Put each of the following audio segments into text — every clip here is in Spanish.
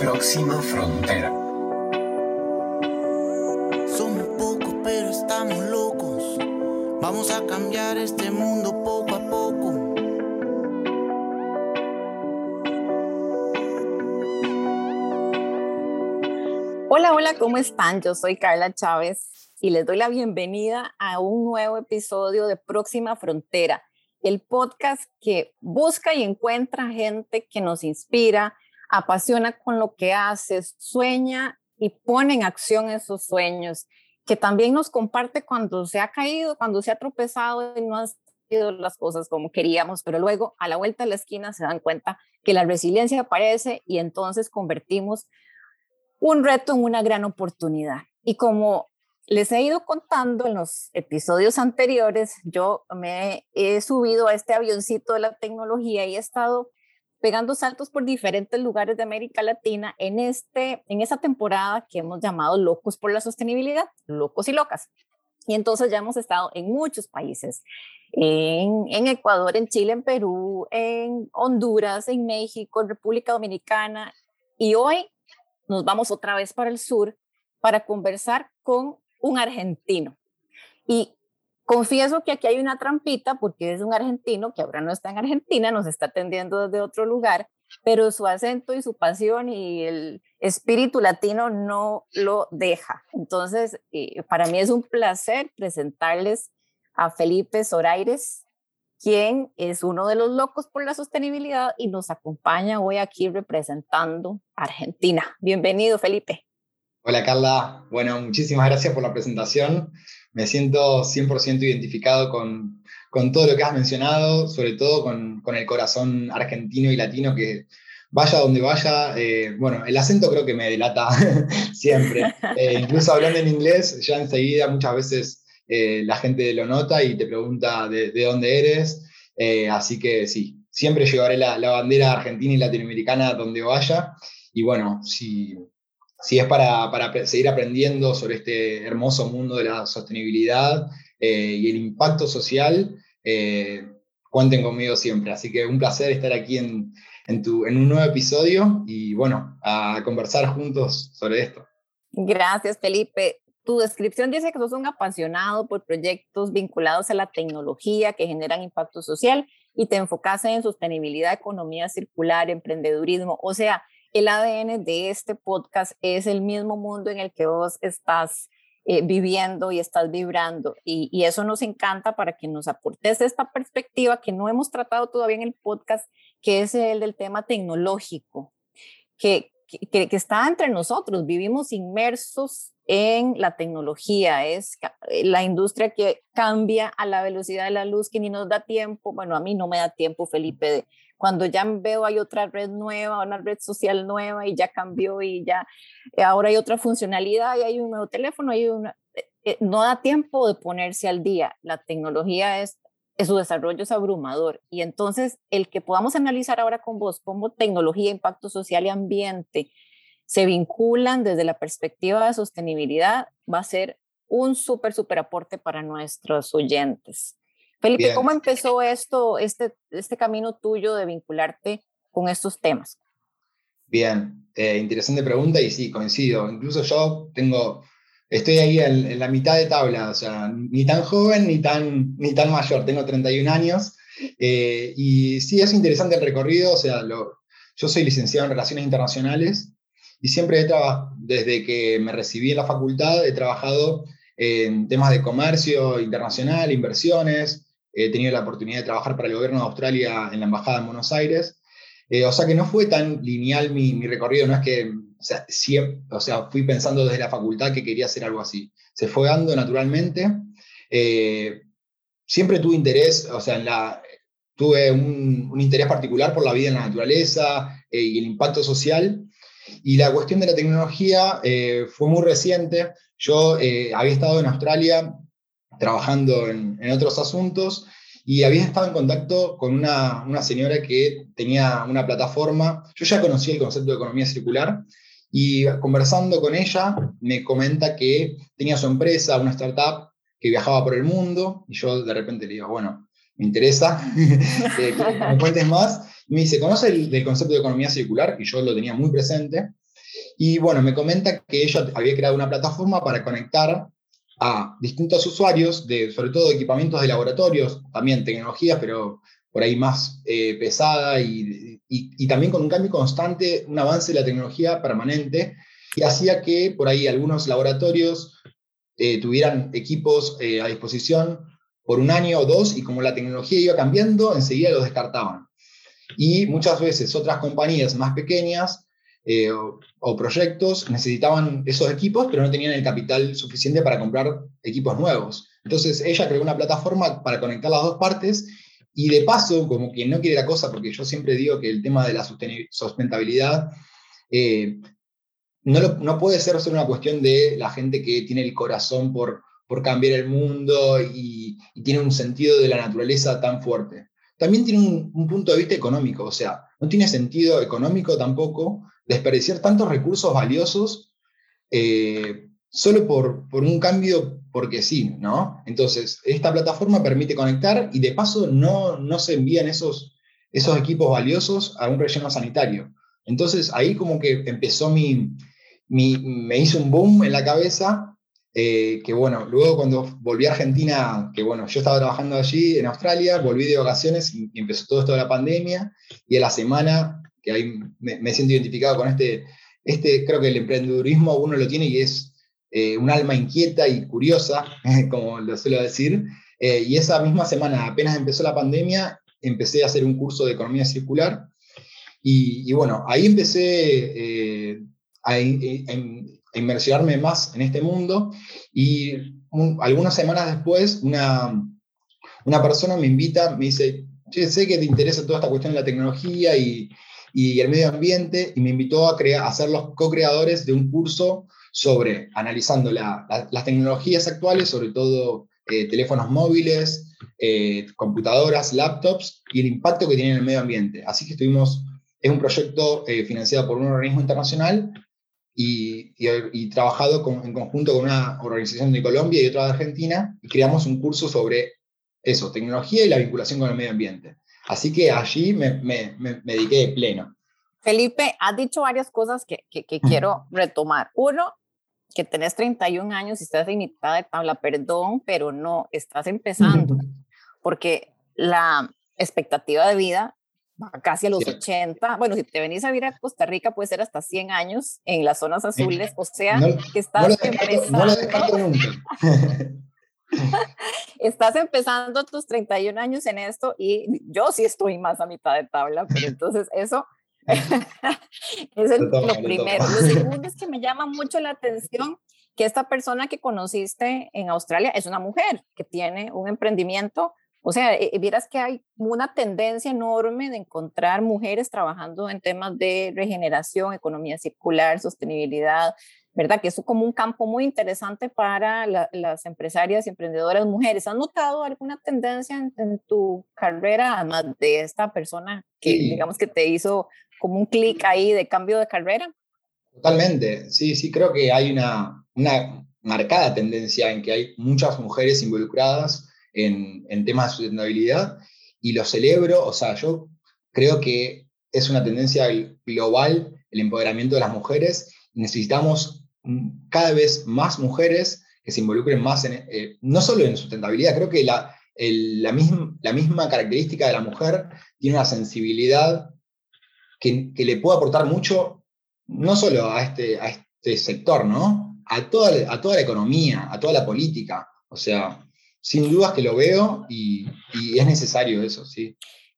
Próxima frontera. Somos pocos, pero estamos locos. Vamos a cambiar este mundo poco a poco. Hola, hola, ¿cómo están? Yo soy Carla Chávez y les doy la bienvenida a un nuevo episodio de Próxima Frontera, el podcast que busca y encuentra gente que nos inspira, apasiona con lo que hace, sueña y pone en acción esos sueños, que también nos comparte cuando se ha caído, cuando se ha tropezado y no han sido las cosas como queríamos, pero luego a la vuelta de la esquina se dan cuenta que la resiliencia aparece y entonces convertimos un reto en una gran oportunidad. Y como les he ido contando en los episodios anteriores, yo me he subido a este avioncito de la tecnología y he estado pegando saltos por diferentes lugares de América Latina en, este, en esa temporada que hemos llamado Locos por la Sostenibilidad, locos y locas. Y entonces ya hemos estado en muchos países, en, en, Ecuador, en Chile, en Perú, en Honduras, en México, en República Dominicana. Y hoy nos vamos otra vez para el sur para conversar con un argentino. Y Confieso que aquí hay una trampita porque es un argentino que ahora no está en Argentina, nos está atendiendo desde otro lugar, pero su acento y su pasión y el espíritu latino no lo deja. Entonces, eh, para mí es un placer presentarles a Felipe Zoraires, quien es uno de los locos por la sostenibilidad y nos acompaña hoy aquí representando Argentina. Bienvenido, Felipe. Hola, Carla. Bueno, muchísimas gracias por la presentación me siento 100% identificado con, con, todo lo que has mencionado, sobre todo con, con, el corazón argentino y latino que vaya donde vaya, eh, bueno, el acento creo que me delata siempre. Eh, incluso hablando en inglés, ya enseguida muchas veces eh, la gente lo nota y te pregunta de, de dónde eres. así que sí, siempre llevaré la, la bandera argentina y latinoamericana donde vaya. Y bueno, si, si es para, para, seguir aprendiendo sobre este hermoso mundo de la sostenibilidad eh, y el impacto social, eh, cuenten conmigo siempre. Así que un placer estar aquí en, en, tu, en un nuevo episodio y bueno, a conversar juntos sobre esto. Gracias, Felipe. Tu descripción dice que sos un apasionado por proyectos vinculados a la tecnología que generan impacto social y te enfocas en sostenibilidad, economía circular, emprendedurismo. O sea, el ADN de este podcast es el mismo mundo en el que vos estás eh, viviendo y estás vibrando. Y, eso nos encanta para que nos aportes esta perspectiva que no hemos tratado todavía en el podcast, que es el del tema tecnológico, que, que, que está entre nosotros. Vivimos inmersos en la tecnología, es eh, la industria que cambia a la velocidad de la luz, que ni nos da tiempo, bueno, a mí no me da tiempo, Felipe, de, cuando ya veo hay otra red nueva, una red social nueva y ya cambió y ya eh, ahora hay otra funcionalidad y hay un nuevo teléfono, hay una, eh, eh, no da tiempo de ponerse al día. La tecnología es, su desarrollo es abrumador y entonces el que podamos analizar ahora con vos cómo tecnología, impacto social y ambiente se vinculan desde la perspectiva de sostenibilidad va a ser un súper, súper aporte para nuestros oyentes. Felipe, ¿cómo empezó esto, este, este camino tuyo de vincularte con estos temas? Bien, eh, interesante pregunta y sí, coincido. Incluso yo tengo, estoy ahí en, la mitad de tabla, o sea, ni tan joven ni tan, ni tan mayor, tengo 31 años. Eh, y sí, es interesante el recorrido, o sea, yo soy licenciado en Relaciones Internacionales y siempre he trabajado, desde que me recibí en la facultad, he trabajado en temas de comercio internacional, inversiones, he tenido la oportunidad de trabajar para el gobierno de Australia en la Embajada en Buenos Aires. Eh, o sea que no fue tan lineal mi, mi recorrido, no es que, o sea, siempre, o sea, fui pensando desde la facultad que quería hacer algo así. Se fue dando naturalmente. Eh, siempre tuve interés, o sea, en la, tuve un, un, interés particular por la vida en la naturaleza eh, y el impacto social. Y la cuestión de la tecnología fue muy reciente. Yo había estado en Australia trabajando en, otros asuntos y había estado en contacto con una, una, señora que tenía una plataforma. Yo ya conocía el concepto de economía circular y conversando con ella me comenta que tenía su empresa, una startup que viajaba por el mundo y yo de repente le digo, bueno, me interesa, que me cuentes más. Me dice, ¿conoce el, el, concepto de economía circular? Y yo lo tenía muy presente. Y bueno, me comenta que ella había creado una plataforma para conectar a distintos usuarios, de, sobre todo equipamientos de laboratorios, también tecnologías, pero por ahí más eh, pesada y, y, también con un cambio constante, un avance de la tecnología permanente, y hacía que por ahí algunos laboratorios eh, tuvieran equipos eh, a disposición por un año o dos, y como la tecnología iba cambiando, enseguida los descartaban. Y muchas veces otras compañías más pequeñas eh, o, proyectos necesitaban esos equipos, pero no tenían el capital suficiente para comprar equipos nuevos. Entonces ella creó una plataforma para conectar las dos partes y de paso, como quien no quiere la cosa, porque yo siempre digo que el tema de la sustentabilidad eh, no, no, puede ser solo una cuestión de la gente que tiene el corazón por, por cambiar el mundo y, tiene un sentido de la naturaleza tan fuerte. También tiene un punto de vista económico, o sea, no tiene sentido económico tampoco desperdiciar tantos recursos valiosos eh, solo por, un cambio porque sí, ¿no? Entonces, esta plataforma permite conectar y de paso no, se envían esos, equipos valiosos a un relleno sanitario. Entonces, ahí como que empezó mi, me hizo un boom en la cabeza, eh, que bueno, luego cuando volví a Argentina, que bueno, yo estaba trabajando allí en Australia, volví de vacaciones y empezó todo esto de la pandemia, y a la semana que ahí me, siento identificado con este, este, creo que el emprendedurismo uno lo tiene y es eh, un alma inquieta y curiosa, como lo suelo decir, eh, y esa misma semana, apenas empezó la pandemia, empecé a hacer un curso de economía circular, y, bueno, ahí empecé eh, a, inmersionarme más en este mundo, y algunas semanas después, una, una persona me invita, me dice, sé que te interesa toda esta cuestión de la tecnología y, y el medio ambiente y me invitó a, crear, a ser los co-creadores de un curso sobre analizando las tecnologías actuales, sobre todo eh, teléfonos móviles, eh, computadoras, laptops y el impacto que tiene en el medio ambiente. Así que estuvimos, es un proyecto eh, financiado por un organismo internacional y, y, trabajado en conjunto con una organización de Colombia y otra de Argentina y creamos un curso sobre eso, tecnología y la vinculación con el medio ambiente. Así que allí me, me, me, dediqué de pleno. Felipe, has dicho varias cosas que, que, quiero retomar. Uno, que tenés 31 años y estás en mitad de tabla, perdón, pero no, estás empezando, porque la expectativa de vida va casi a los 80. Bueno, si te venís a vivir a Costa Rica, puede ser hasta 100 años en las zonas azules, o sea, que estás empezando. No lo nunca. Estás empezando tus 31 años en esto y yo sí estoy más a mitad de tabla, pero entonces eso es lo primero. Lo segundo es que me llama mucho la atención que esta persona que conociste en Australia es una mujer que tiene un emprendimiento. O sea, eh, vieras que hay una tendencia enorme de encontrar mujeres trabajando en temas de regeneración, economía circular, sostenibilidad, ¿verdad? Que es como un campo muy interesante para las empresarias y emprendedoras mujeres. ¿Has notado alguna tendencia en, tu carrera, además de esta persona que digamos que te hizo como un clic ahí de cambio de carrera? Totalmente, sí, sí, creo que hay una, una marcada tendencia en que hay muchas mujeres involucradas en, en temas de sustentabilidad y lo celebro, o sea, yo creo que es una tendencia global el empoderamiento de las mujeres necesitamos cada vez más mujeres que se involucren más en, eh, no solo en sustentabilidad, creo que la, la, misma, la misma característica de la mujer tiene una sensibilidad que, que, le puede aportar mucho, no solo a este, a este sector, ¿no? A toda, a toda la economía, a toda la política. O sea, sin dudas que lo veo y, y es necesario eso, sí.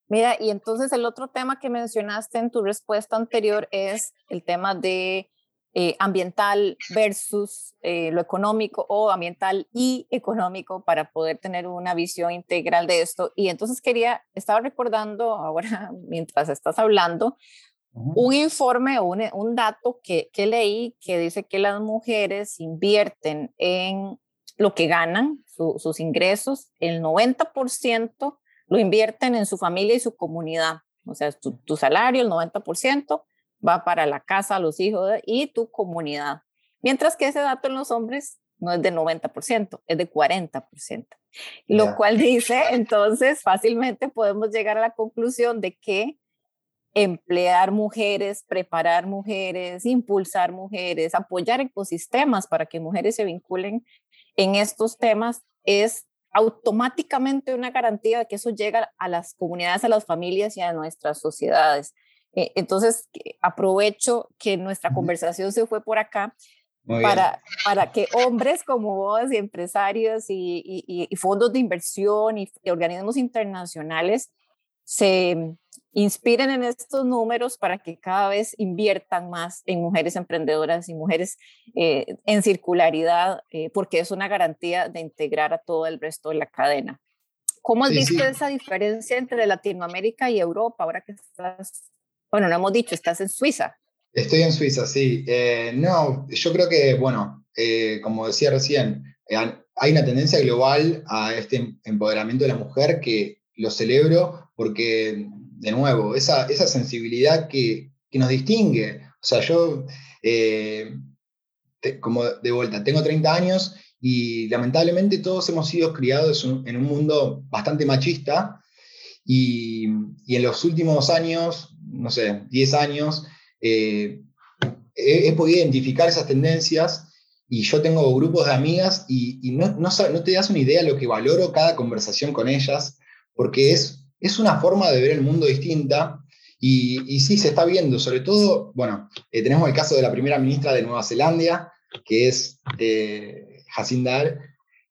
Mira, y entonces el otro tema que mencionaste en tu respuesta anterior es el tema de eh, ambiental versus eh, lo económico o ambiental y económico para poder tener una visión integral de esto. Y entonces quería, estaba recordando ahora, mientras estás hablando, un informe o un, un, dato que, que leí que dice que las mujeres invierten en lo que ganan, sus ingresos, el 90% lo invierten en su familia y su comunidad. O sea, tu, tu salario, el 90%, va para la casa, los hijos y tu comunidad. Mientras que ese dato en los hombres no es de 90%, es de 40%. Lo cual dice, entonces, fácilmente podemos llegar a la conclusión de que emplear mujeres, preparar mujeres, impulsar mujeres, apoyar ecosistemas para que mujeres se vinculen en estos temas es automáticamente una garantía de que eso llega a las comunidades, a las familias y a nuestras sociedades. Eh, entonces, aprovecho que nuestra conversación se fue por acá para, para que hombres como vos y empresarios y, fondos de inversión y, organismos internacionales se inspiren en estos números para que cada vez inviertan más en mujeres emprendedoras y mujeres eh, en circularidad, eh, porque es una garantía de integrar a todo el resto de la cadena. ¿Cómo has visto esa diferencia entre Latinoamérica y Europa ahora que estás, bueno, no hemos dicho, estás en Suiza? Estoy en Suiza, sí. Eh, no, yo creo que, bueno, como decía recién, hay una tendencia global a este empoderamiento de la mujer que lo celebro porque de nuevo, esa, esa sensibilidad que, que, nos distingue. O sea, yo, eh, como de vuelta, tengo 30 años y lamentablemente todos hemos sido criados en un mundo bastante machista y, y en los últimos años, no sé, 10 años, eh, he, podido identificar esas tendencias y yo tengo grupos de amigas y, no, no, te das una idea de lo que valoro cada conversación con ellas, porque es es una forma de ver el mundo distinta y, sí se está viendo, sobre todo, bueno, eh, tenemos el caso de la primera ministra de Nueva Zelanda, que es eh, Jacinda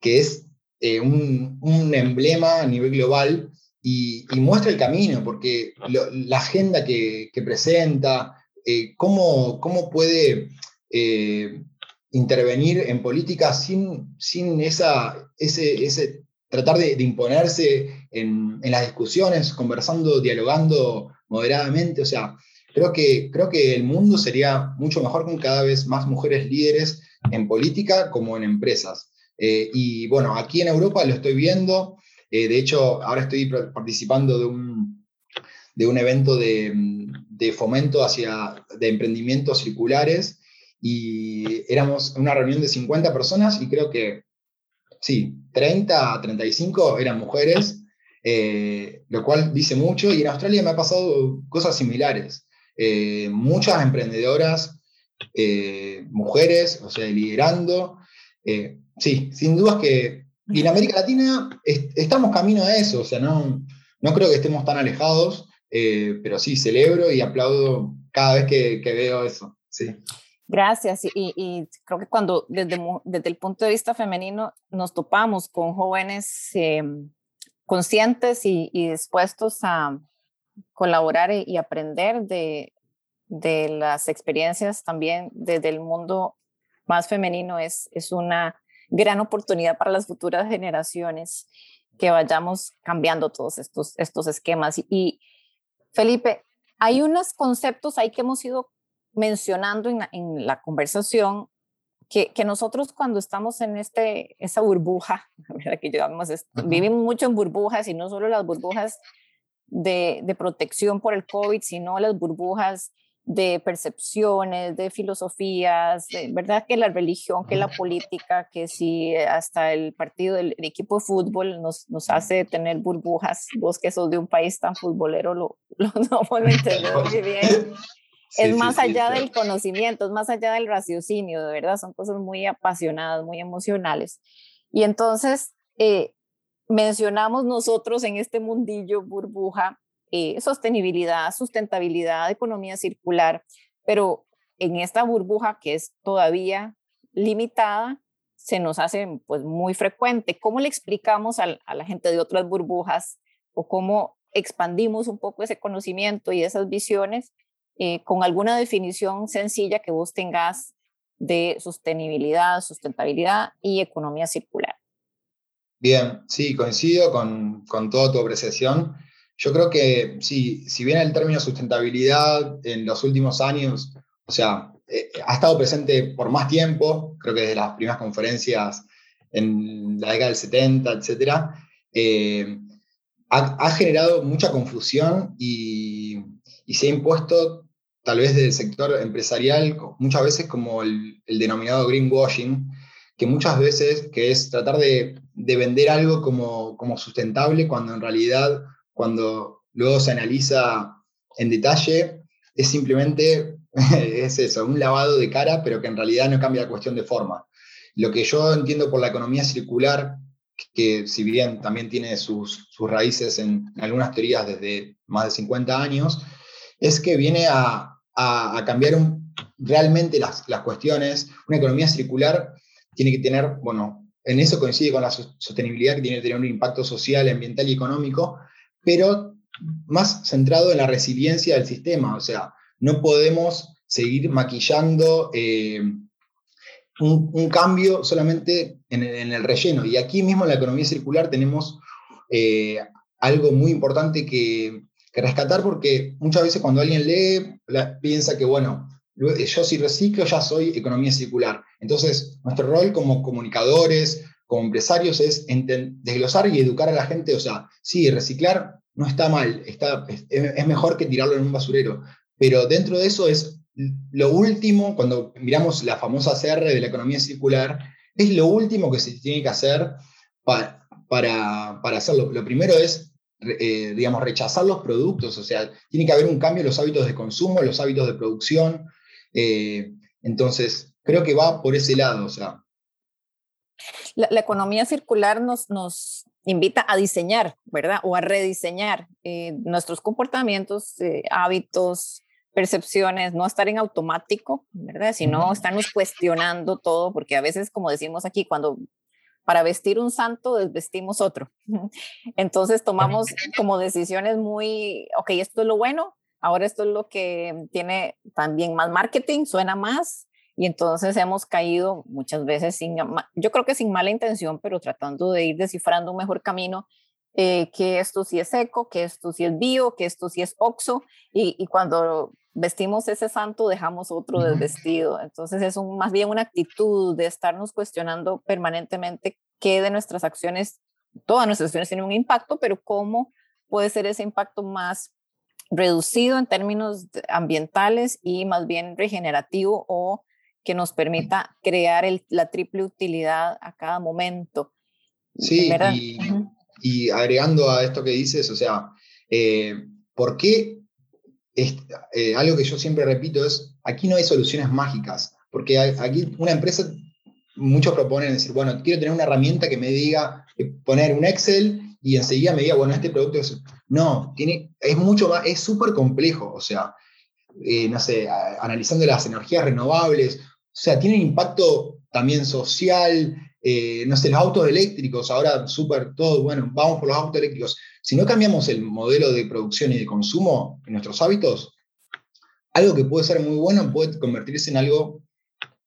que es eh, un, emblema a nivel global y, muestra el camino, porque la agenda que, presenta, cómo, cómo, puede intervenir en política sin, sin esa, ese, ese tratar de, imponerse en, las discusiones, conversando, dialogando moderadamente. O sea, creo que, creo que el mundo sería mucho mejor con cada vez más mujeres líderes en política como en empresas. Eh, y bueno, aquí en Europa lo estoy viendo. Eh, de hecho, ahora estoy participando de un, de un evento de, de, fomento hacia, de emprendimientos circulares y éramos una reunión de 50 personas y creo que sí, 30 a 35 eran mujeres, eh, lo cual dice mucho, y en Australia me ha pasado cosas similares. Eh, muchas emprendedoras, mujeres, o sea, liderando. sí, sin dudas que y en América Latina estamos camino a eso, o sea, no, no creo que estemos tan alejados, pero sí, celebro y aplaudo cada vez que, que veo eso. Sí. Gracias. Y, creo que cuando desde, desde, el punto de vista femenino nos topamos con jóvenes em, conscientes y, dispuestos a colaborar y, aprender de, de, las experiencias también desde el mundo más femenino, es, es una gran oportunidad para las futuras generaciones que vayamos cambiando todos estos, estos esquemas. Y Felipe, hay unos conceptos ahí que hemos ido mencionando en la, conversación que, que, nosotros cuando estamos en este, esa burbuja, que llevamos, vivimos mucho en burbujas y no solo las burbujas de, de, protección por el COVID, sino las burbujas de percepciones, de filosofías, verdad que la religión, que la política, que si hasta el partido del equipo de fútbol nos, nos hace tener burbujas, vos que sos de un país tan futbolero lo, lo, no, lo entendemos muy bien. Es más allá del conocimiento, es más allá del raciocinio, de verdad, son cosas muy apasionadas, muy emocionales. Y entonces eh, mencionamos nosotros en este mundillo burbuja eh, sostenibilidad, sustentabilidad, economía circular, pero en esta burbuja que es todavía limitada, se nos hace pues muy frecuente. ¿Cómo le explicamos a, la gente de otras burbujas o cómo expandimos un poco ese conocimiento y esas visiones eh, con alguna definición sencilla que vos tengas de sostenibilidad, sustentabilidad y economía circular. Bien, sí, coincido con, con toda tu apreciación. Yo creo que sí, si bien el término sustentabilidad en los últimos años, o sea, eh, ha estado presente por más tiempo, creo que desde las primeras conferencias en la década del 70, etcétera, eh, ha, generado mucha confusión y, se ha impuesto tal vez del sector empresarial, muchas veces como el, denominado greenwashing, que muchas veces que es tratar de, vender algo como, como, sustentable cuando en realidad, cuando luego se analiza en detalle, es simplemente, es eso, un lavado de cara, pero que en realidad no cambia la cuestión de forma. Lo que yo entiendo por la economía circular, que si bien también tiene sus, raíces en, algunas teorías desde más de 50 años, es que viene a, cambiar realmente las, las cuestiones. Una economía circular tiene que tener, bueno, en eso coincide con la sostenibilidad que tiene que tener un impacto social, ambiental y económico, pero más centrado en la resiliencia del sistema. O sea, no podemos seguir maquillando eh, un, cambio solamente en, el relleno. Y aquí mismo en la economía circular tenemos eh, algo muy importante que, rescatar porque muchas veces cuando alguien lee piensa que, bueno, yo si reciclo ya soy economía circular. Entonces, nuestro rol como comunicadores, como empresarios, es desglosar y educar a la gente. O sea, sí, reciclar no está mal, está, es, mejor que tirarlo en un basurero. Pero dentro de eso es lo último, cuando miramos la famosa CR de la economía circular, es lo último que se tiene que hacer para, para, hacerlo. Lo primero es, eh, digamos, rechazar los productos, o sea, tiene que haber un cambio en los hábitos de consumo, los hábitos de producción. Eh, entonces, creo que va por ese lado, o sea. La, economía circular nos, nos invita a diseñar, ¿verdad? O a rediseñar eh, nuestros comportamientos, hábitos, percepciones, no estar en automático, ¿verdad? Sino estarnos cuestionando todo, porque a veces, como decimos aquí, cuando para vestir un santo desvestimos otro. Entonces tomamos como decisiones muy, ok, esto es lo bueno, ahora esto es lo que tiene también más marketing, suena más, y entonces hemos caído muchas veces sin, yo creo que sin mala intención, pero tratando de ir descifrando un mejor camino eh, que esto sí es eco, que esto sí es bio, que esto sí es oxo, y, y cuando vestimos ese santo, dejamos otro desvestido. Entonces es un, más bien una actitud de estarnos cuestionando permanentemente qué de nuestras acciones, todas nuestras acciones tienen un impacto, pero cómo puede ser ese impacto más reducido en términos ambientales y más bien regenerativo o que nos permita crear la triple utilidad a cada momento. Sí, y, agregando a esto que dices, o sea, eh, ¿por qué eh, algo que yo siempre repito es, aquí no hay soluciones mágicas, porque aquí una empresa, muchos proponen decir, bueno, quiero tener una herramienta que me diga, eh, poner un Excel y enseguida me diga, bueno, este producto es... No, tiene, es mucho más, es súper complejo, o sea, eh, no sé, analizando las energías renovables, sea, tiene impacto también social, no sé, los autos eléctricos, ahora súper todo, bueno, vamos por los autos eléctricos. Si no cambiamos el modelo de producción y de consumo en nuestros hábitos, algo que puede ser muy bueno puede convertirse en algo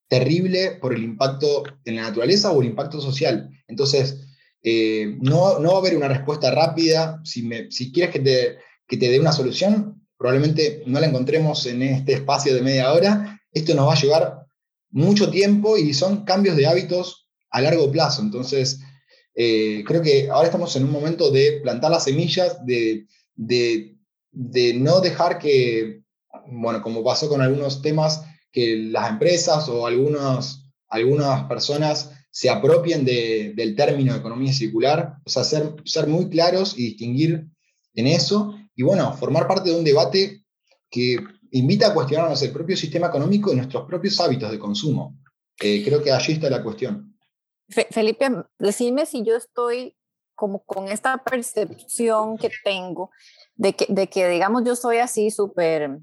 terrible por el impacto en la naturaleza o el impacto social. Entonces, eh, no, no, va a haber una respuesta rápida. Si, me, si quieres que te, que te dé una solución, probablemente no la encontremos en este espacio de media hora. Esto nos va a llevar mucho tiempo y son cambios de hábitos a largo plazo. Entonces, eh, creo que ahora estamos en un momento de plantar las semillas, de, de, de, no dejar que, bueno, como pasó con algunos temas, que las empresas o algunos, algunas personas se apropien de, del término economía circular, o sea, ser, ser muy claros y distinguir en eso, y bueno, formar parte de un debate que invita a cuestionarnos el propio sistema económico y nuestros propios hábitos de consumo. Eh, creo que allí está la cuestión. Felipe, decime si yo estoy como con esta percepción que tengo de que, de que digamos, yo soy así súper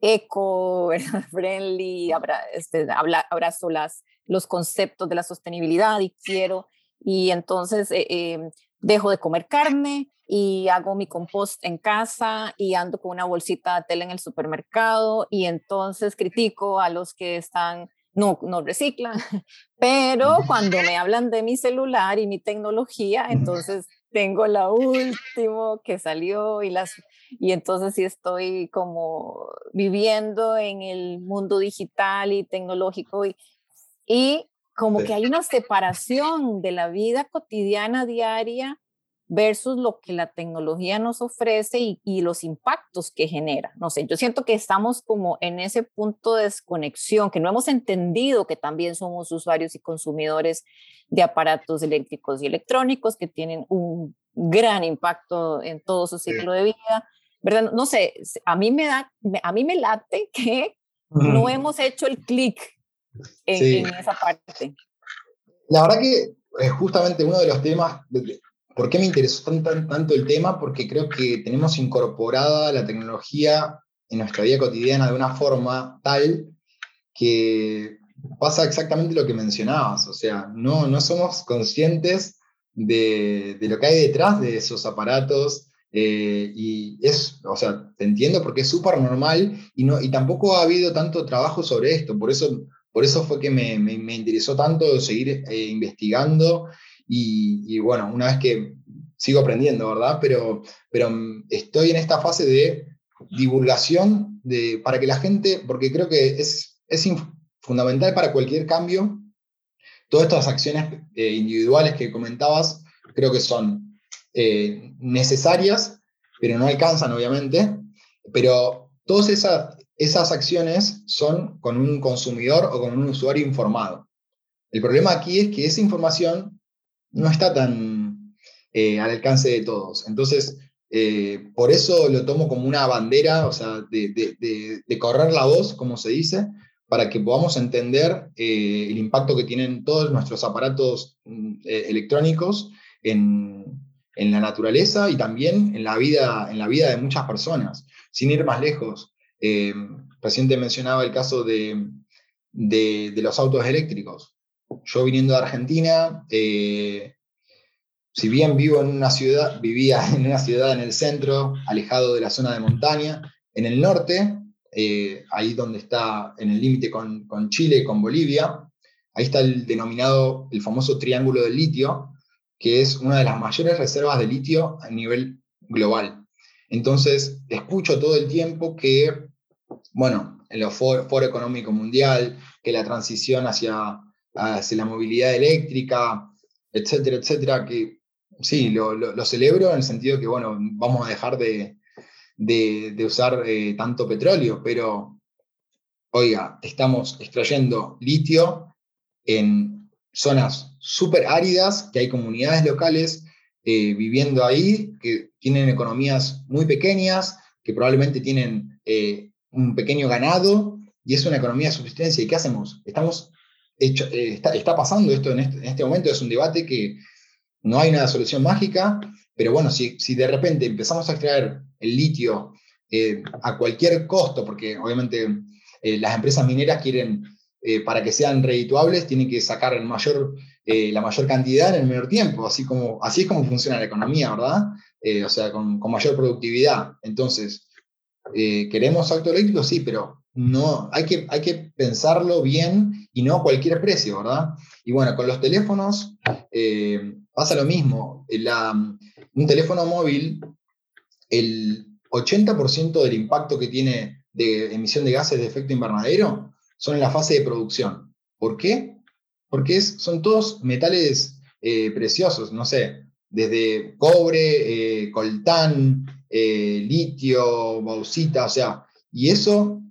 eco, friendly, este, abrazo las, los conceptos de la sostenibilidad y quiero, y entonces eh, em, dejo de comer carne y hago mi compost en casa y ando con una bolsita de tela en el supermercado y entonces critico a los que están no, no reciclan, pero cuando me hablan de mi celular y mi tecnología, entonces tengo la última que salió y las y entonces sí estoy como viviendo en el mundo digital y tecnológico y, y como que hay una separación de la vida cotidiana diaria versus lo que la tecnología nos ofrece y, los impactos que genera. No sé, yo siento que estamos como en ese punto de desconexión, que no hemos entendido que también somos usuarios y consumidores de aparatos eléctricos y electrónicos que tienen un gran impacto en todo su ciclo de vida. ¿verdad? No sé, a mí me da, a mí me late que no hemos hecho el clic en, esa parte. La verdad que es justamente uno de los temas, ¿por qué me interesó tanto el tema? Porque creo que tenemos incorporada la tecnología en nuestra vida cotidiana de una forma tal que pasa exactamente lo que mencionabas, o sea, no, no somos conscientes de, de lo que hay detrás de esos aparatos, eh, y es, o sea, te entiendo porque es súper normal y, no, y tampoco ha habido tanto trabajo sobre esto, por eso, por eso fue que me, me, interesó tanto seguir eh, investigando y, y, bueno, una vez que sigo aprendiendo, ¿verdad? Pero, pero estoy en esta fase de divulgación de, para que la gente, porque creo que es, es fundamental para cualquier cambio, todas estas acciones eh, individuales que comentabas, creo que son eh, necesarias, pero no alcanzan, obviamente. Pero todas esas, esas acciones son con un consumidor o con un usuario informado. El problema aquí es que esa información no está tan eh, al alcance de todos. Entonces, eh, por eso lo tomo como una bandera, o sea, de, de, correr la voz, como se dice, para que podamos entender el impacto que tienen todos nuestros aparatos mm, electrónicos en, en la naturaleza y también en la vida, en la vida de muchas personas. Sin ir más lejos, eh, reciente mencionaba el caso de, de, los autos eléctricos. Yo viniendo de Argentina, eh, si bien vivo en una ciudad, vivía en una ciudad en el centro, alejado de la zona de montaña, en el norte, eh, ahí donde está en el límite con, con Chile, con Bolivia, ahí está el denominado, el famoso triángulo del litio, que es una de las mayores reservas de litio a nivel global. Entonces, escucho todo el tiempo que, bueno, en el Foro, Económico Mundial, que la transición hacia, hacia, la movilidad eléctrica, etcétera, etcétera, que sí, lo, celebro en el sentido que, bueno, vamos a dejar de, de, usar eh, tanto petróleo, pero, oiga, estamos extrayendo litio en zonas súper áridas, que hay comunidades locales eh, viviendo ahí, que tienen economías muy pequeñas, que probablemente tienen eh, un pequeño ganado, y es una economía de subsistencia. ¿Y qué hacemos? Estamos eh, está, pasando esto en este, en este, momento, es un debate que no hay una solución mágica, pero bueno, si, de repente empezamos a extraer el litio a cualquier costo, porque obviamente las empresas mineras quieren, para que sean redituables, tienen que sacar eh, la mayor cantidad en el menor tiempo, así, como, así es como funciona la economía, ¿verdad? Eh, o sea, con, mayor productividad. Entonces, eh, ¿queremos auto eléctrico? Sí, pero no, hay que, hay que pensarlo bien y no a cualquier precio, ¿verdad? Y bueno, con los teléfonos pasa lo mismo. un teléfono móvil, el 80% del impacto que tiene de emisión de gases de efecto invernadero son en la fase de producción. ¿Por qué? porque son todos metales eh, preciosos, no sé, desde cobre, eh, coltán, eh, litio, bauxita, o sea, y eso,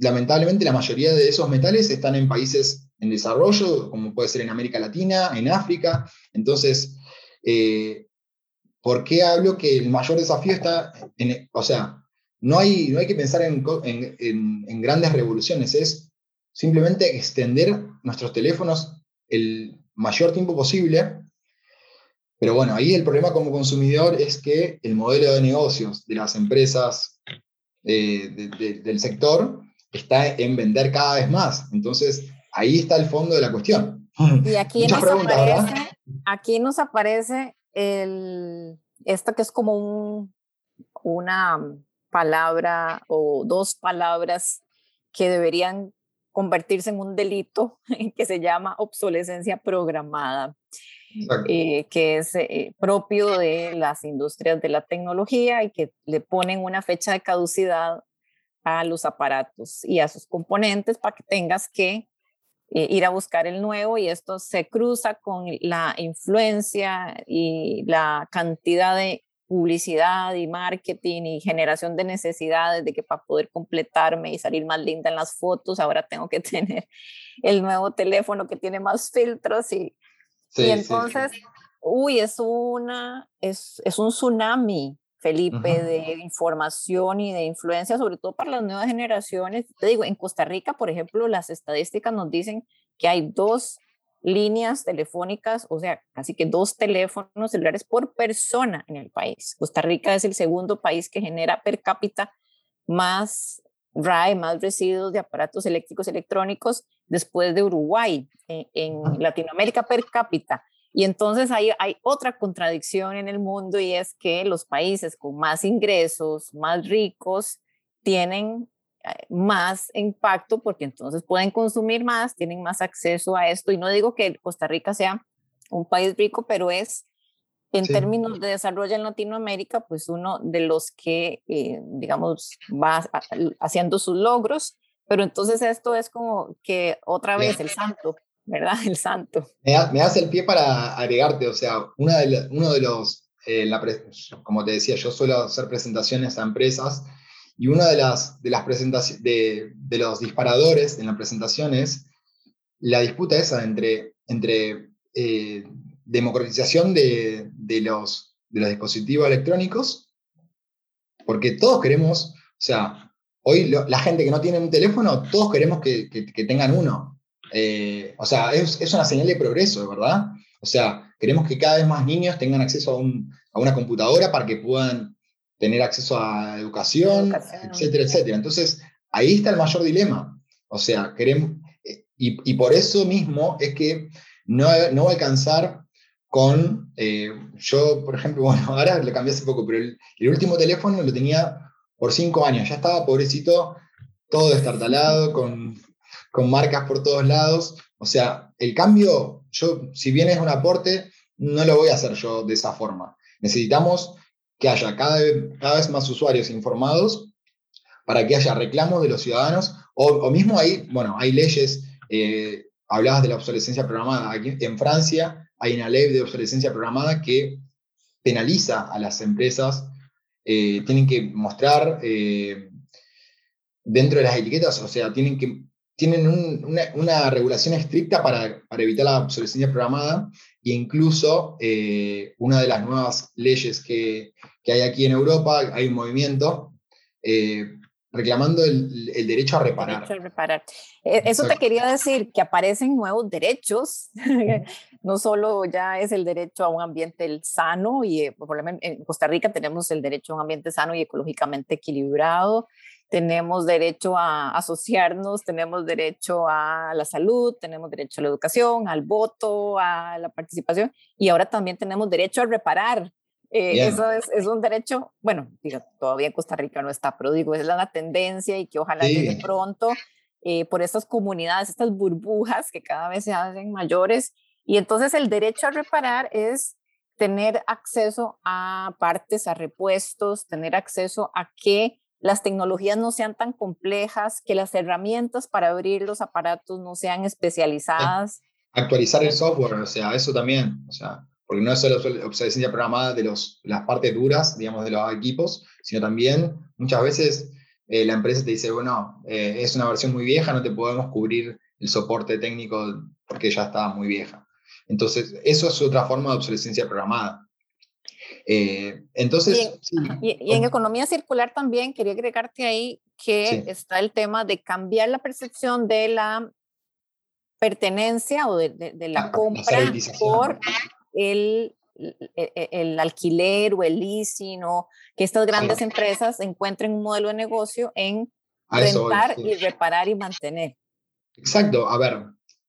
lamentablemente la mayoría de esos metales están en países en desarrollo, como puede ser en América Latina, en África, entonces, ¿por qué hablo que el mayor desafío está en, o sea, no hay, no hay que pensar en, en grandes revoluciones, es simplemente extender nuestros teléfonos el mayor tiempo posible. Pero bueno, ahí el problema como consumidor es que el modelo de negocios de las empresas eh, del sector está en vender cada vez más. Entonces, ahí está el fondo de la cuestión. Y aquí, nos, aparece, aquí nos aparece el, esto que es como un, una palabra o dos palabras que deberían convertirse en un delito que se llama obsolescencia programada, eh, que es eh, propio de las industrias de la tecnología y que le ponen una fecha de caducidad a los aparatos y a sus componentes para que tengas que eh, ir a buscar el nuevo y esto se cruza con la influencia y la cantidad de publicidad y marketing y generación de necesidades de que para poder completarme y salir más linda en las fotos, ahora tengo que tener el nuevo teléfono que tiene más filtros y, y entonces, uy, es, una, es, es un tsunami Felipe, de información y de influencia, sobre todo para las nuevas generaciones. Te digo, en Costa Rica, por ejemplo, las estadísticas nos dicen que hay dos líneas telefónicas, o sea, casi que dos teléfonos celulares por persona en el país. Costa Rica es el segundo país que genera per cápita más RAE, más residuos de aparatos eléctricos electrónicos después de Uruguay eh, en, Latinoamérica per cápita. Y entonces hay, hay otra contradicción en el mundo y es que los países con más ingresos, más ricos, tienen eh, más impacto porque entonces pueden consumir más, tienen más acceso a esto. Y no digo que Costa Rica sea un país rico, pero es en términos de desarrollo en Latinoamérica, pues uno de los que, eh, digamos, va haciendo sus logros, pero entonces esto es como que otra vez el santo, ¿verdad? El santo. Me, hace el pie para agregarte, o sea, una de uno de los, eh, como te decía, yo suelo hacer presentaciones a empresas y una de las, de las presentaciones, de, de, los disparadores en la presentación es la disputa esa entre, entre eh, democratización de, de, los, de los dispositivos electrónicos, porque todos queremos, o sea, hoy la gente que no tiene un teléfono, todos queremos que, que, tengan uno. Eh, o sea, es, es, una señal de progreso, ¿verdad? O sea, queremos que cada vez más niños tengan acceso a, un, a una computadora para que puedan tener acceso a educación, educación, etcétera, etcétera. Entonces, ahí está el mayor dilema. O sea, queremos, eh, y, y por eso mismo es que no, no va a alcanzar con, eh, yo por ejemplo, bueno, ahora lo cambié hace poco, pero el, último teléfono lo tenía por cinco años, ya estaba pobrecito, todo destartalado, con, con marcas por todos lados. O sea, el cambio, yo, si bien es un aporte, no lo voy a hacer yo de esa forma. Necesitamos que haya cada cada vez más usuarios informados para que haya reclamos de los ciudadanos, o, mismo hay, bueno, hay leyes, eh, hablabas de la obsolescencia programada, aquí en Francia hay una ley de obsolescencia programada que penaliza a las empresas, eh, tienen que mostrar eh, dentro de las etiquetas, o sea, tienen, que, tienen una, regulación estricta para, evitar la obsolescencia programada e incluso eh, una de las nuevas leyes que, que, hay aquí en Europa, hay un movimiento reclamando el, derecho a reparar. E, eso te quería decir, que aparecen nuevos derechos, no solo ya es el derecho a un ambiente sano, y eh, en Costa Rica tenemos el derecho a un ambiente sano y ecológicamente equilibrado, tenemos derecho a asociarnos, tenemos derecho a la salud, tenemos derecho a la educación, al voto, a la participación, y ahora también tenemos derecho a reparar eh, eso es, es, un derecho, bueno, digo, todavía en Costa Rica no está, pero digo, es la tendencia y que ojalá llegue pronto eh, por estas comunidades, estas burbujas que cada vez se hacen mayores. Y entonces el derecho a reparar es tener acceso a partes, a repuestos, tener acceso a que las tecnologías no sean tan complejas, que las herramientas para abrir los aparatos no sean especializadas. Actualizar el software, o sea, eso también, o sea, porque no es solo obsolescencia programada de los, las partes duras, digamos, de los equipos, sino también muchas veces eh, la empresa te dice, bueno, eh, es una versión muy vieja, no te podemos cubrir el soporte técnico porque ya está muy vieja. Entonces, eso es otra forma de obsolescencia programada. Eh, entonces, y en, economía circular también quería agregarte ahí que está el tema de cambiar la percepción de la pertenencia o de, de, la, compra por el, e, e, el, alquiler o el leasing o que estas grandes empresas encuentren un modelo de negocio en rentar y reparar y mantener. Exacto, a ver,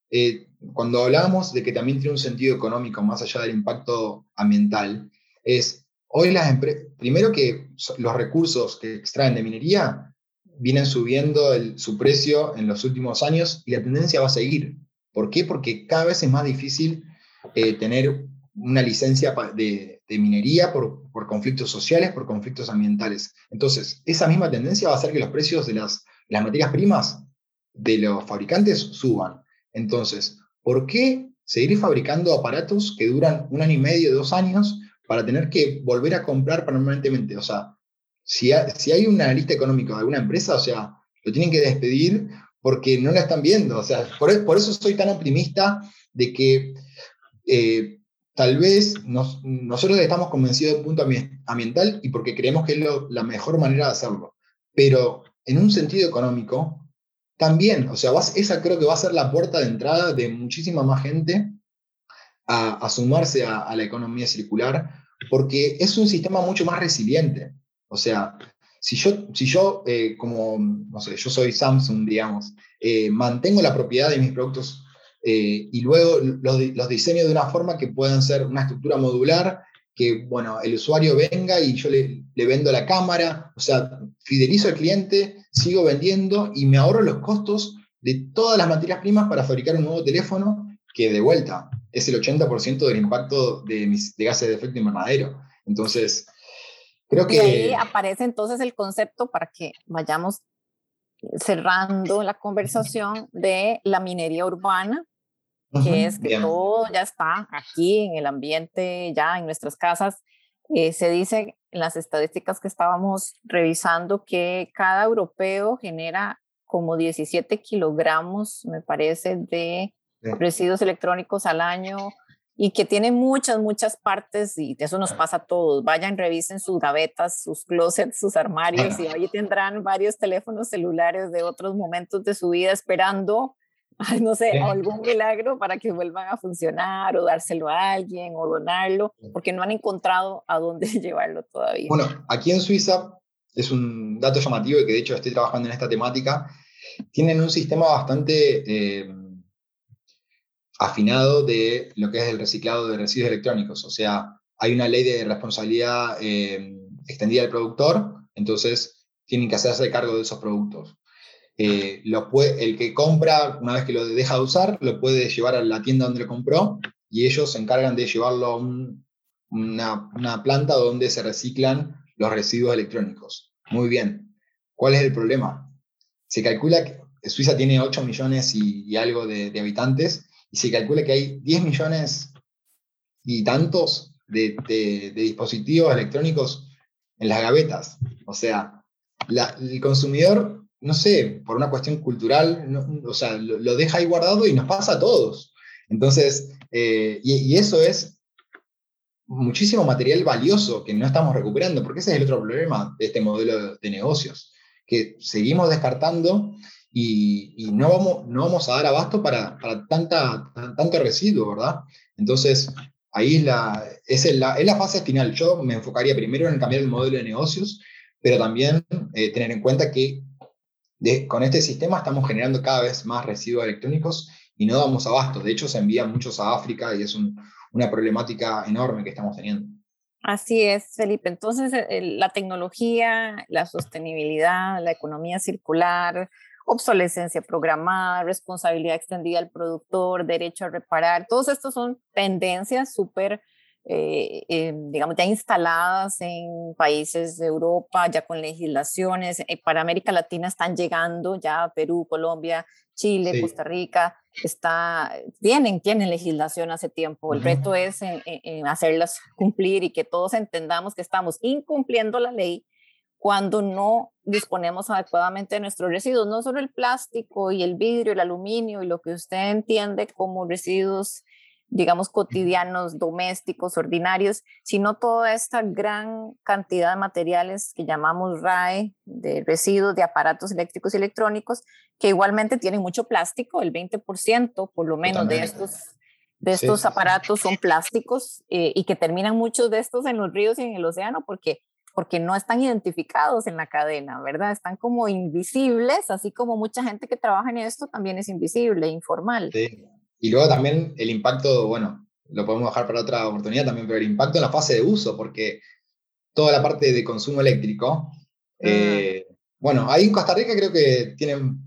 eh, cuando hablábamos de que también tiene un sentido económico más allá del impacto ambiental, es hoy las empresas, primero que los recursos que extraen de minería vienen subiendo su precio en los últimos años y la tendencia va a seguir. ¿Por qué? Porque cada vez es más difícil eh, tener una licencia de, minería por, conflictos sociales, por conflictos ambientales. Entonces, esa misma tendencia va a hacer que los precios de las materias primas de los fabricantes suban. Entonces, ¿por qué seguir fabricando aparatos que duran un año y medio, dos años, para tener que volver a comprar permanentemente? O sea, si, hay un analista económico de alguna empresa, o sea, lo tienen que despedir porque no la están viendo. O sea, por, por eso soy tan optimista de que eh, tal vez nosotros estamos convencidos de un punto ambiental y porque creemos que es la mejor manera de hacerlo. Pero en un sentido económico, también, o sea, esa creo que va a ser la puerta de entrada de muchísima más gente a, sumarse a, la economía circular, porque es un sistema mucho más resiliente. O sea, si yo, si yo eh, como, no sé, yo soy Samsung, digamos, eh, mantengo la propiedad de mis productos eh, y luego los, los, diseño de una forma que puedan ser una estructura modular, que, bueno, el usuario venga y yo le, vendo la cámara, o sea, fidelizo al cliente, sigo vendiendo y me ahorro los costos de todas las materias primas para fabricar un nuevo teléfono que de vuelta es el 80% del impacto de, mis, gases de efecto invernadero. Entonces, creo que... Y ahí aparece entonces el concepto para que vayamos cerrando la conversación de la minería urbana, que es que todo ya está aquí en el ambiente, ya en nuestras casas. Eh, se dice en las estadísticas que estábamos revisando que cada europeo genera como 17 kilogramos, me parece, de residuos electrónicos al año y que tiene muchas, muchas partes y eso nos pasa a todos. Vayan, revisen sus gavetas, sus closets, sus armarios y ahí tendrán varios teléfonos celulares de otros momentos de su vida esperando no sé, algún milagro para que vuelvan a funcionar o dárselo a alguien o donarlo, porque no han encontrado a dónde llevarlo todavía. Bueno, aquí en Suiza es un dato llamativo y que de hecho estoy trabajando en esta temática. Tienen un sistema bastante eh, afinado de lo que es el reciclado de residuos electrónicos. O sea, hay una ley de responsabilidad eh, extendida al productor, entonces tienen que hacerse cargo de esos productos. Eh, el que compra, una vez que lo deja de usar, lo puede llevar a la tienda donde lo compró y ellos se encargan de llevarlo a una, planta donde se reciclan los residuos electrónicos. Muy bien. ¿Cuál es el problema? Se calcula que Suiza tiene 8 millones y, algo de, habitantes y se calcula que hay 10 millones y tantos de, dispositivos electrónicos en las gavetas. O sea, el consumidor no sé, por una cuestión cultural, o sea, lo, deja ahí guardado y nos pasa a todos. Entonces, eh, y, eso es muchísimo material valioso que no estamos recuperando, porque ese es el otro problema de este modelo de negocios, que seguimos descartando y, no, vamos, no vamos a dar abasto para, para tanta, tanto residuo, ¿verdad? Entonces, ahí es la, es, la, es la fase final. Yo me enfocaría primero en cambiar el modelo de negocios, pero también eh, tener en cuenta que con este sistema estamos generando cada vez más residuos electrónicos y no damos abasto. De hecho, se envían muchos a África y es una problemática enorme que estamos teniendo. Así es, Felipe. Entonces, eh, la tecnología, la sostenibilidad, la economía circular, obsolescencia programada, responsabilidad extendida al productor, derecho a reparar, todos estos son tendencias súper eh, eh, digamos, ya instaladas en países de Europa, ya con legislaciones. Eh, para América Latina están llegando ya Perú, Colombia, Chile, Costa Rica, está, tienen, tienen legislación hace tiempo. El reto es en, hacerlas cumplir y que todos entendamos que estamos incumpliendo la ley cuando no disponemos adecuadamente de nuestros residuos, no solo el plástico y el vidrio, el aluminio y lo que usted entiende como residuos digamos, cotidianos, domésticos, ordinarios, sino toda esta gran cantidad de materiales que llamamos RAE, de residuos de aparatos eléctricos y electrónicos, que igualmente tienen mucho plástico, el 20% por lo menos de estos, de estos aparatos son plásticos eh, y que terminan muchos de estos en los ríos y en el océano porque porque no están identificados en la cadena, ¿verdad? Están como invisibles, así como mucha gente que trabaja en esto también es invisible, informal. Sí, y luego también el impacto, bueno, lo podemos dejar para otra oportunidad también, pero el impacto en la fase de uso, porque toda la parte de consumo eléctrico, eh, bueno, ahí en Costa Rica creo que tienen,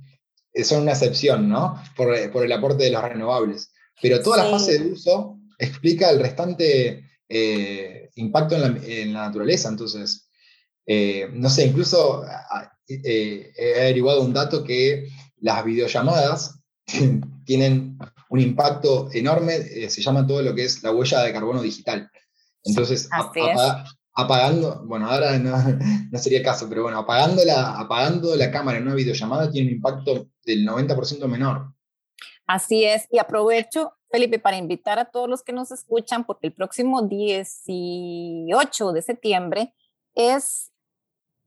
eh, son una excepción, ¿no? Por, por el aporte de los renovables. Pero toda la fase de uso explica el restante eh, impacto en la, en la, naturaleza. Entonces, no sé, incluso he averiguado un dato que las videollamadas tienen un impacto enorme, eh, se llama todo lo que es la huella de carbono digital. Entonces, apagando, bueno, ahora no, no, sería el caso, pero bueno, apagando la, apagando la cámara en una videollamada tiene un impacto del 90% menor. Así es, y aprovecho Felipe, para invitar a todos los que nos escuchan, porque el próximo 18 de septiembre es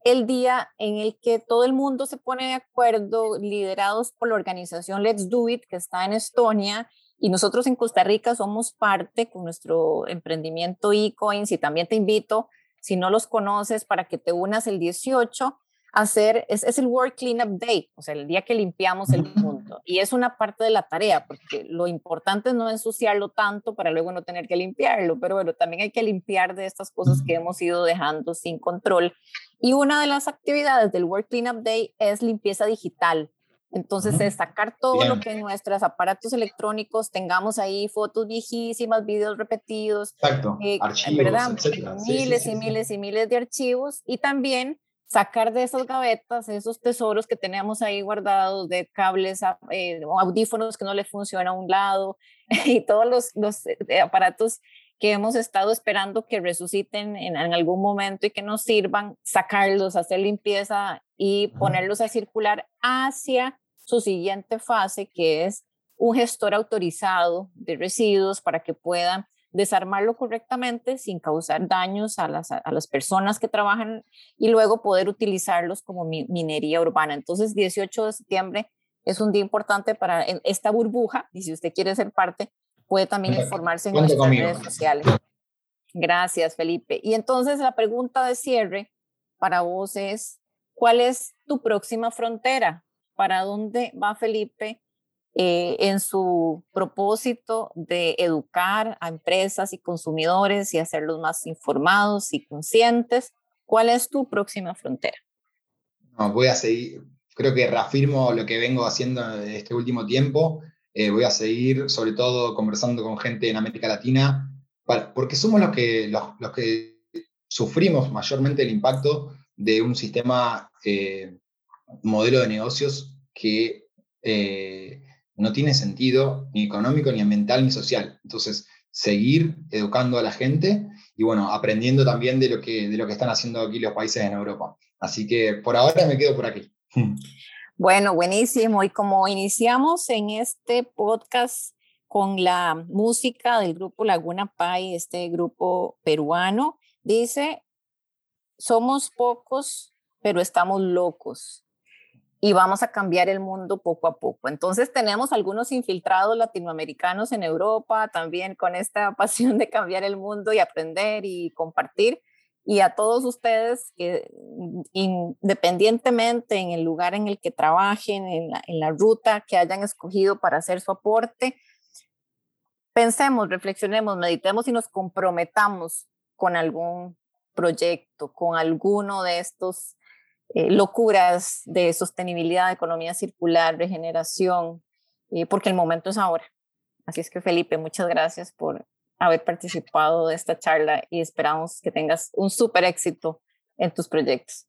el día en el que todo el mundo se pone de acuerdo, liderados por la organización Let's Do It, que está en Estonia, y nosotros en Costa Rica somos parte con nuestro emprendimiento eCoins, y también te invito, si no los conoces, para que te unas el 18 hacer, es, es, el World Cleanup Day, o sea, el día que limpiamos el mundo. Y es una parte de la tarea, porque lo importante es no ensuciarlo tanto para luego no tener que limpiarlo, pero bueno, también hay que limpiar de estas cosas que hemos ido dejando sin control. Y una de las actividades del World Cleanup Day es limpieza digital. Entonces, es sacar todo lo que en nuestros aparatos electrónicos tengamos ahí, fotos viejísimas, videos repetidos, Exacto. Eh, archivos, ¿verdad? Miles y miles y miles de archivos. Y también sacar de esas gavetas esos tesoros que tenemos ahí guardados de cables, eh, audífonos que no le funcionan a un lado y todos los, los eh, aparatos que hemos estado esperando que resuciten en, algún momento y que nos sirvan, sacarlos, hacer limpieza y ponerlos a circular hacia su siguiente fase, que es un gestor autorizado de residuos para que puedan desarmarlo correctamente sin causar daños a las, a las personas que trabajan y luego poder utilizarlos como minería urbana. Entonces, 18 de septiembre es un día importante para esta burbuja y si usted quiere ser parte, puede también informarse en nuestras redes sociales. Gracias, Felipe. Y entonces la pregunta de cierre para vos es, ¿cuál es tu próxima frontera? ¿Para dónde va Felipe eh, en su propósito de educar a empresas y consumidores y hacerlos más informados y conscientes. ¿Cuál es tu próxima frontera? Voy a seguir, creo que reafirmo lo que vengo haciendo este último tiempo. Eh, voy a seguir, sobre todo, conversando con gente en América Latina, porque somos los que, los, que sufrimos mayormente el impacto de un sistema, eh, modelo de negocios que no tiene sentido ni económico, ni ambiental, ni social. Entonces, seguir educando a la gente y bueno, aprendiendo también de lo que, de lo que están haciendo aquí los países en Europa. Así que por ahora me quedo por aquí. Bueno, buenísimo. Y como iniciamos en este podcast con la música del grupo Laguna Pai, este grupo peruano, dice, somos pocos, pero estamos locos y vamos a cambiar el mundo poco a poco. Entonces tenemos algunos infiltrados latinoamericanos en Europa también con esta pasión de cambiar el mundo y aprender y compartir. Y a todos ustedes que independientemente en el lugar en el que trabajen, en la, en la ruta que hayan escogido para hacer su aporte, pensemos, reflexionemos, meditemos y nos comprometamos con algún proyecto, con alguno de estos eh, locuras de sostenibilidad, economía circular, regeneración, eh, porque el momento es ahora. Así es que Felipe, muchas gracias por haber participado de esta charla y esperamos que tengas un súper éxito en tus proyectos.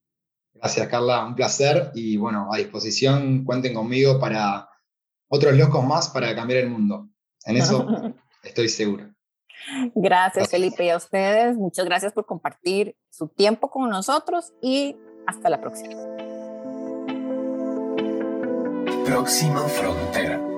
Gracias, Carla, un placer y bueno, a disposición, cuenten conmigo para otros locos más para cambiar el mundo. En eso estoy seguro. Gracias, gracias, Felipe, y a ustedes, muchas gracias por compartir su tiempo con nosotros y hasta la próxima. Próxima frontera.